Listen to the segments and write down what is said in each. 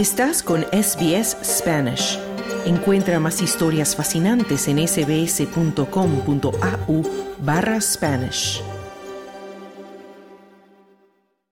Estás con SBS Spanish. Encuentra más historias fascinantes en sbs.com.au barra Spanish.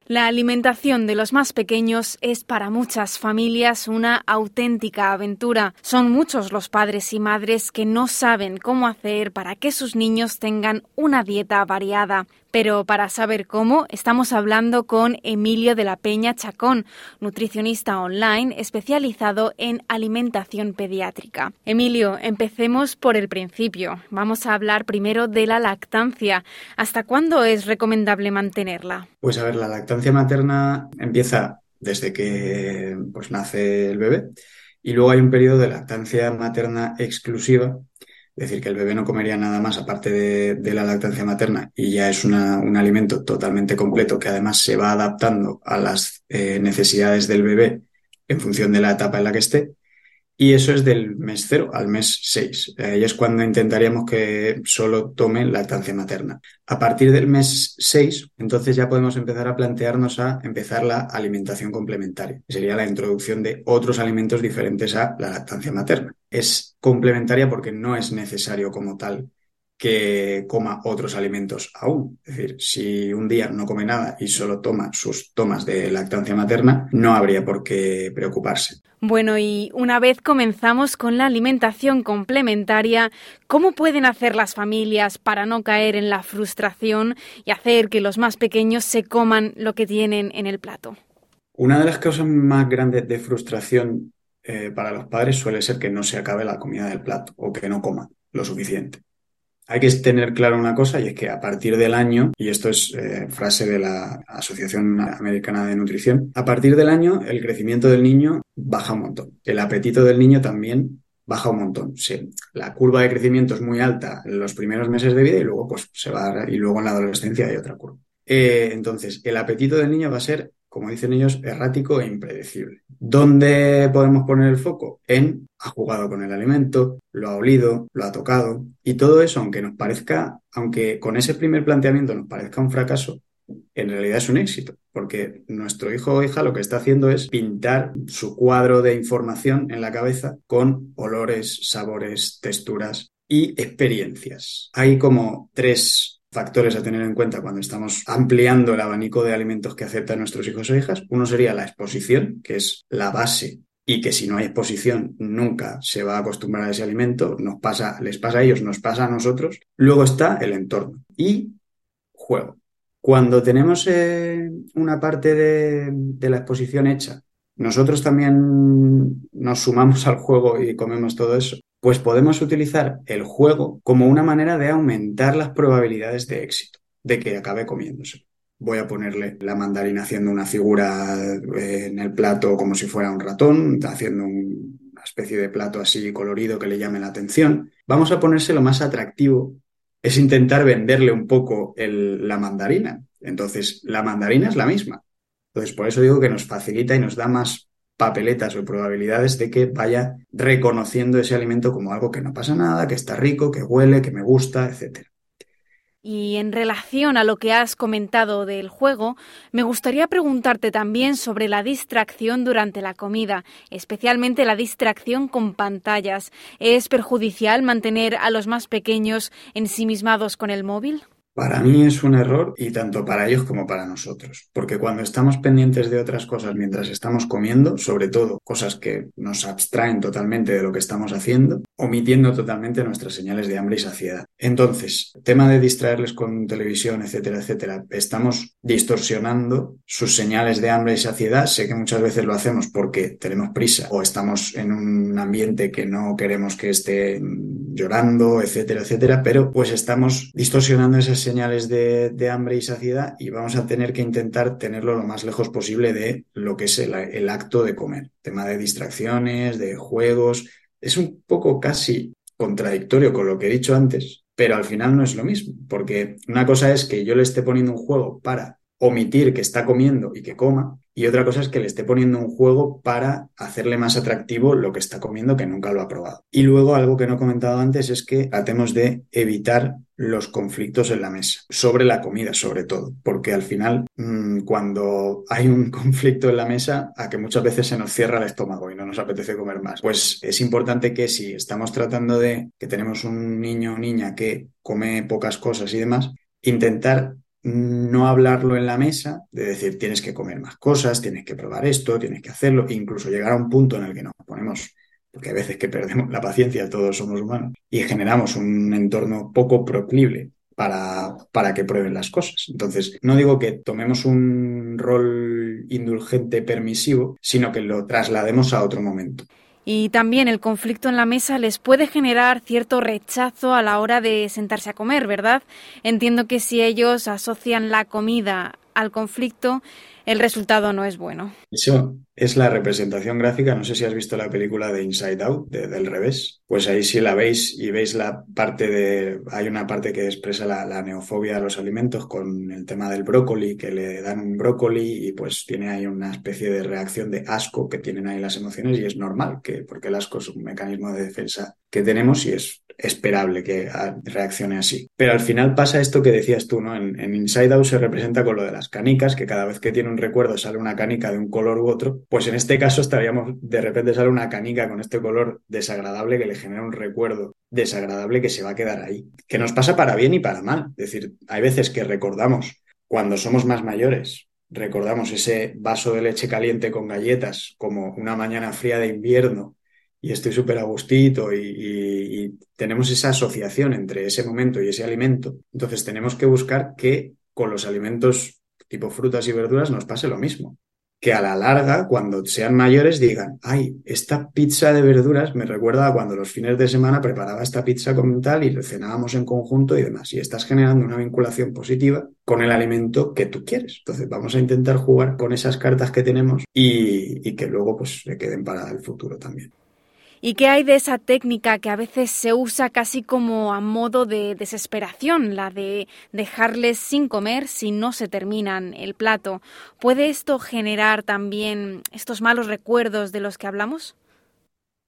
La alimentación de los más pequeños es para muchas familias una auténtica aventura. Son muchos los padres y madres que no saben cómo hacer para que sus niños tengan una dieta variada. Pero para saber cómo, estamos hablando con Emilio de la Peña Chacón, nutricionista online especializado en alimentación pediátrica. Emilio, empecemos por el principio. Vamos a hablar primero de la lactancia. ¿Hasta cuándo es recomendable mantenerla? Pues a ver, la lactancia materna empieza desde que pues, nace el bebé y luego hay un periodo de lactancia materna exclusiva es decir, que el bebé no comería nada más aparte de, la lactancia materna y ya es un alimento totalmente completo que además se va adaptando a las eh, necesidades del bebé en función de la etapa en la que esté. Y eso es del mes cero al mes 6. Ahí es cuando intentaríamos que solo tome lactancia materna. A partir del mes 6, entonces ya podemos empezar a plantearnos a empezar la alimentación complementaria. sería la introducción de otros alimentos diferentes a la lactancia materna. Es complementaria porque no es necesario como tal que coma otros alimentos aún. Es decir, si un día no come nada y solo toma sus tomas de lactancia materna, no habría por qué preocuparse. Bueno, y una vez comenzamos con la alimentación complementaria, ¿cómo pueden hacer las familias para no caer en la frustración y hacer que los más pequeños se coman lo que tienen en el plato? Una de las causas más grandes de frustración eh, para los padres suele ser que no se acabe la comida del plato o que no coman lo suficiente. Hay que tener claro una cosa y es que a partir del año, y esto es eh, frase de la Asociación Americana de Nutrición, a partir del año el crecimiento del niño baja un montón. El apetito del niño también baja un montón. Sí, la curva de crecimiento es muy alta en los primeros meses de vida y luego pues se va y luego en la adolescencia hay otra curva. Eh, entonces, el apetito del niño va a ser como dicen ellos, errático e impredecible. ¿Dónde podemos poner el foco? En ha jugado con el alimento, lo ha olido, lo ha tocado. Y todo eso, aunque nos parezca, aunque con ese primer planteamiento nos parezca un fracaso, en realidad es un éxito, porque nuestro hijo o hija lo que está haciendo es pintar su cuadro de información en la cabeza con olores, sabores, texturas y experiencias. Hay como tres factores a tener en cuenta cuando estamos ampliando el abanico de alimentos que aceptan nuestros hijos o hijas. Uno sería la exposición, que es la base y que si no hay exposición nunca se va a acostumbrar a ese alimento, nos pasa, les pasa a ellos, nos pasa a nosotros. Luego está el entorno y juego. Cuando tenemos eh, una parte de, de la exposición hecha, nosotros también nos sumamos al juego y comemos todo eso. Pues podemos utilizar el juego como una manera de aumentar las probabilidades de éxito, de que acabe comiéndose. Voy a ponerle la mandarina haciendo una figura eh, en el plato como si fuera un ratón, haciendo una especie de plato así colorido que le llame la atención. Vamos a ponerse lo más atractivo, es intentar venderle un poco la mandarina. Entonces, la mandarina es la misma. Entonces, por eso digo que nos facilita y nos da más papeletas o probabilidades de que vaya reconociendo ese alimento como algo que no pasa nada, que está rico, que huele, que me gusta, etc. Y en relación a lo que has comentado del juego, me gustaría preguntarte también sobre la distracción durante la comida, especialmente la distracción con pantallas. ¿Es perjudicial mantener a los más pequeños ensimismados con el móvil? Para mí es un error y tanto para ellos como para nosotros, porque cuando estamos pendientes de otras cosas mientras estamos comiendo, sobre todo cosas que nos abstraen totalmente de lo que estamos haciendo, omitiendo totalmente nuestras señales de hambre y saciedad. Entonces, tema de distraerles con televisión, etcétera, etcétera, estamos distorsionando sus señales de hambre y saciedad. Sé que muchas veces lo hacemos porque tenemos prisa o estamos en un ambiente que no queremos que esté llorando, etcétera, etcétera, pero pues estamos distorsionando esas señales de, hambre y saciedad y vamos a tener que intentar tenerlo lo más lejos posible de lo que es el, acto de comer. Tema de distracciones, de juegos. Es un poco casi contradictorio con lo que he dicho antes, pero al final no es lo mismo, porque una cosa es que yo le esté poniendo un juego para omitir que está comiendo y que coma, y otra cosa es que le esté poniendo un juego para hacerle más atractivo lo que está comiendo que nunca lo ha probado. Y luego algo que no he comentado antes es que tratemos de evitar los conflictos en la mesa, sobre la comida sobre todo, porque al final mm, cuando hay un conflicto en la mesa, a que muchas veces se nos cierra el estómago y no nos apetece comer más, pues es importante que si estamos tratando de que tenemos un niño o niña que come pocas cosas y demás, intentar no hablarlo en la mesa, de decir tienes que comer más cosas, tienes que probar esto, tienes que hacerlo, incluso llegar a un punto en el que nos ponemos, porque hay veces que perdemos la paciencia, todos somos humanos, y generamos un entorno poco proclible para, para que prueben las cosas. Entonces, no digo que tomemos un rol indulgente permisivo, sino que lo traslademos a otro momento. Y también el conflicto en la mesa les puede generar cierto rechazo a la hora de sentarse a comer, ¿verdad? Entiendo que si ellos asocian la comida al conflicto, el resultado no es bueno. Eso es la representación gráfica. No sé si has visto la película de Inside Out, del revés. Pues ahí sí la veis y veis la parte de. Hay una parte que expresa la, neofobia a los alimentos con el tema del brócoli, que le dan un brócoli y pues tiene ahí una especie de reacción de asco que tienen ahí las emociones y es normal, que, porque el asco es un mecanismo de defensa que tenemos y es esperable que reaccione así. Pero al final pasa esto que decías tú, ¿no? En, en, Inside Out se representa con lo de las canicas, que cada vez que tiene un recuerdo sale una canica de un color u otro, pues en este caso estaríamos, de repente sale una canica con este color desagradable que le genera un recuerdo desagradable que se va a quedar ahí. Que nos pasa para bien y para mal. Es decir, hay veces que recordamos cuando somos más mayores, recordamos ese vaso de leche caliente con galletas como una mañana fría de invierno y estoy súper a gustito y, tenemos esa asociación entre ese momento y ese alimento. Entonces tenemos que buscar que con los alimentos tipo frutas y verduras nos pase lo mismo. Que a la larga, cuando sean mayores, digan, ay, esta pizza de verduras me recuerda a cuando los fines de semana preparaba esta pizza con tal y cenábamos en conjunto y demás. Y estás generando una vinculación positiva con el alimento que tú quieres. Entonces vamos a intentar jugar con esas cartas que tenemos y, y que luego pues le queden para el futuro también. ¿Y qué hay de esa técnica que a veces se usa casi como a modo de desesperación, la de dejarles sin comer si no se terminan el plato? ¿Puede esto generar también estos malos recuerdos de los que hablamos?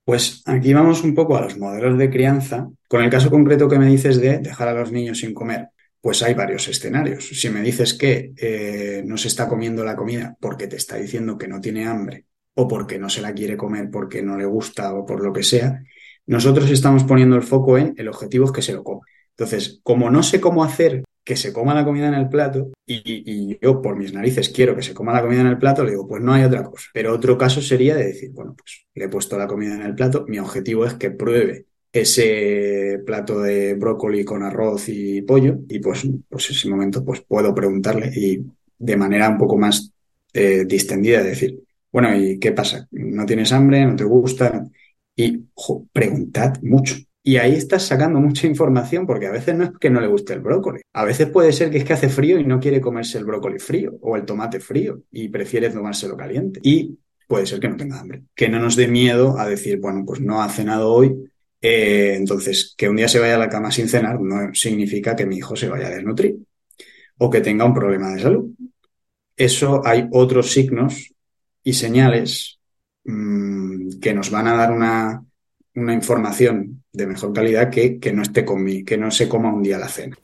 Pues aquí vamos un poco a los modelos de crianza. Con el caso concreto que me dices de dejar a los niños sin comer, pues hay varios escenarios. Si me dices que eh, no se está comiendo la comida porque te está diciendo que no tiene hambre o porque no se la quiere comer porque no le gusta o por lo que sea, nosotros estamos poniendo el foco en el objetivo es que se lo coma. Entonces, como no sé cómo hacer que se coma la comida en el plato y, yo por mis narices quiero que se coma la comida en el plato, le digo, pues no hay otra cosa. Pero otro caso sería de decir, bueno, pues le he puesto la comida en el plato, mi objetivo es que pruebe ese plato de brócoli con arroz y pollo y pues, pues ese momento pues puedo preguntarle y de manera un poco más eh, distendida decir, bueno, ¿y qué pasa? ¿No tienes hambre? ¿No te gusta? Y preguntad mucho. Y ahí estás sacando mucha información porque a veces no es que no le guste el brócoli. A veces puede ser que es que hace frío y no quiere comerse el brócoli frío o el tomate frío y prefiere tomárselo caliente. Y puede ser que no tenga hambre. Que no nos dé miedo a decir, bueno, pues no ha cenado hoy. Eh, entonces, que un día se vaya a la cama sin cenar no significa que mi hijo se vaya a desnutrir o que tenga un problema de salud. Eso hay otros signos y señales mm, que nos van a dar una, una información de mejor calidad que, que no esté con que no se coma un día la cena.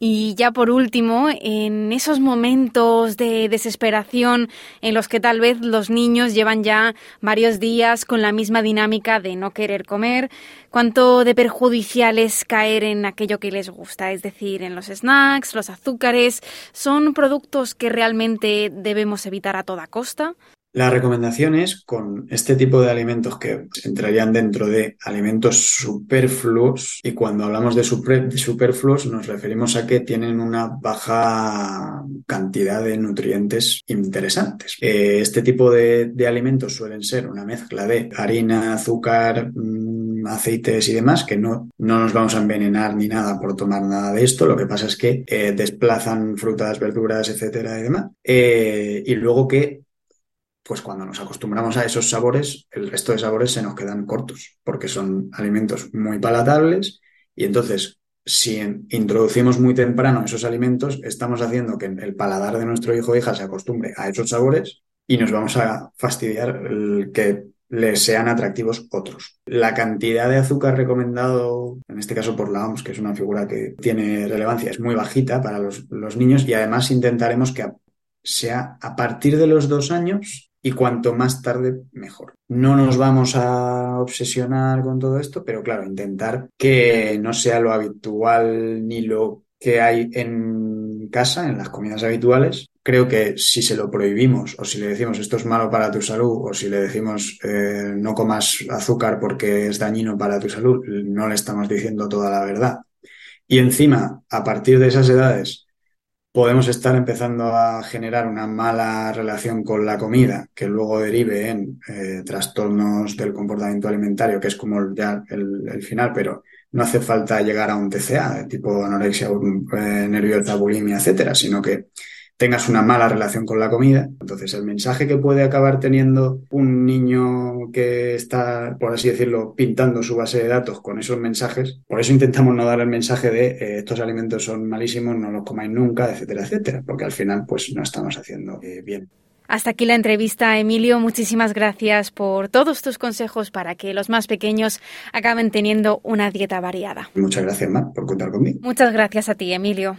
Y ya por último, en esos momentos de desesperación en los que tal vez los niños llevan ya varios días con la misma dinámica de no querer comer, ¿cuánto de perjudicial es caer en aquello que les gusta? Es decir, en los snacks, los azúcares, ¿son productos que realmente debemos evitar a toda costa? La recomendación es con este tipo de alimentos que entrarían dentro de alimentos superfluos y cuando hablamos de, superfluos nos referimos a que tienen una baja cantidad de nutrientes interesantes. Eh, este tipo de, alimentos suelen ser una mezcla de harina, azúcar, mm, aceites y demás que no, no nos vamos a envenenar ni nada por tomar nada de esto. Lo que pasa es que eh, desplazan frutas, verduras, etcétera y demás. Eh, y luego que pues cuando nos acostumbramos a esos sabores, el resto de sabores se nos quedan cortos, porque son alimentos muy palatables y entonces si introducimos muy temprano esos alimentos, estamos haciendo que el paladar de nuestro hijo o hija se acostumbre a esos sabores y nos vamos a fastidiar que les sean atractivos otros. La cantidad de azúcar recomendado, en este caso por la OMS, que es una figura que tiene relevancia, es muy bajita para los niños y además intentaremos que sea a partir de los dos años y cuanto más tarde mejor. No nos vamos a obsesionar con todo esto, pero claro, intentar que no sea lo habitual ni lo que hay en casa, en las comidas habituales. Creo que si se lo prohibimos o si le decimos esto es malo para tu salud o si le decimos eh, no comas azúcar porque es dañino para tu salud, no le estamos diciendo toda la verdad. Y encima, a partir de esas edades, podemos estar empezando a generar una mala relación con la comida que luego derive en eh, trastornos del comportamiento alimentario, que es como ya el, final, pero no hace falta llegar a un TCA, tipo anorexia eh, nerviosa, bulimia, etcétera, sino que tengas una mala relación con la comida. Entonces, el mensaje que puede acabar teniendo un niño que está, por así decirlo, pintando su base de datos con esos mensajes, por eso intentamos no dar el mensaje de eh, estos alimentos son malísimos, no los comáis nunca, etcétera, etcétera, porque al final, pues no estamos haciendo eh, bien. Hasta aquí la entrevista, Emilio. Muchísimas gracias por todos tus consejos para que los más pequeños acaben teniendo una dieta variada. Muchas gracias, Mar, por contar conmigo. Muchas gracias a ti, Emilio.